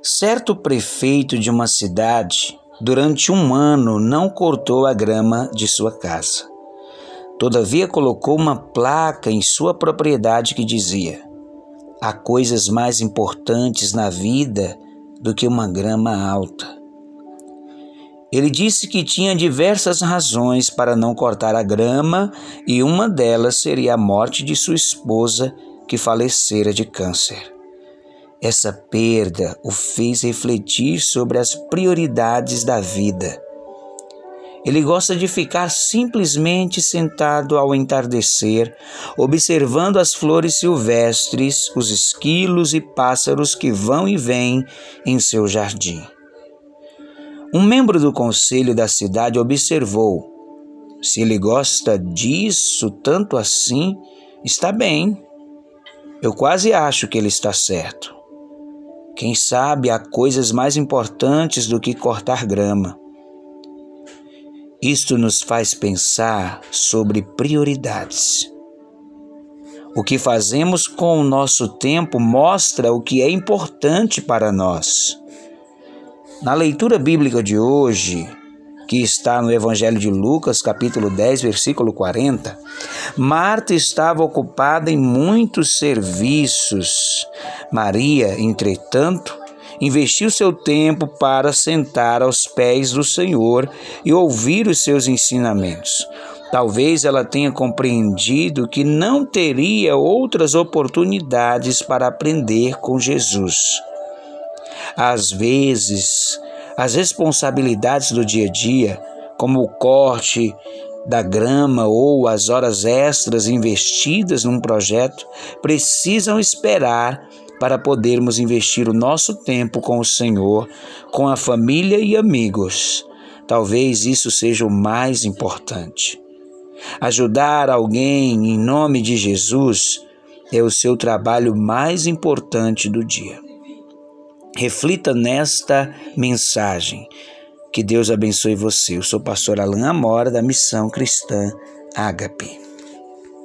Certo prefeito de uma cidade, durante um ano, não cortou a grama de sua casa. Todavia, colocou uma placa em sua propriedade que dizia: Há coisas mais importantes na vida do que uma grama alta. Ele disse que tinha diversas razões para não cortar a grama e uma delas seria a morte de sua esposa, que falecera de câncer. Essa perda o fez refletir sobre as prioridades da vida. Ele gosta de ficar simplesmente sentado ao entardecer, observando as flores silvestres, os esquilos e pássaros que vão e vêm em seu jardim. Um membro do conselho da cidade observou: se ele gosta disso tanto assim, está bem. Eu quase acho que ele está certo. Quem sabe há coisas mais importantes do que cortar grama. Isto nos faz pensar sobre prioridades. O que fazemos com o nosso tempo mostra o que é importante para nós. Na leitura bíblica de hoje, que está no Evangelho de Lucas, capítulo 10, versículo 40, Marta estava ocupada em muitos serviços. Maria, entretanto, investiu seu tempo para sentar aos pés do Senhor e ouvir os seus ensinamentos. Talvez ela tenha compreendido que não teria outras oportunidades para aprender com Jesus. Às vezes, as responsabilidades do dia a dia, como o corte da grama ou as horas extras investidas num projeto, precisam esperar para podermos investir o nosso tempo com o Senhor, com a família e amigos. Talvez isso seja o mais importante. Ajudar alguém em nome de Jesus é o seu trabalho mais importante do dia. Reflita nesta mensagem. Que Deus abençoe você. Eu sou o pastor Alain Amora, da Missão Cristã Ágape.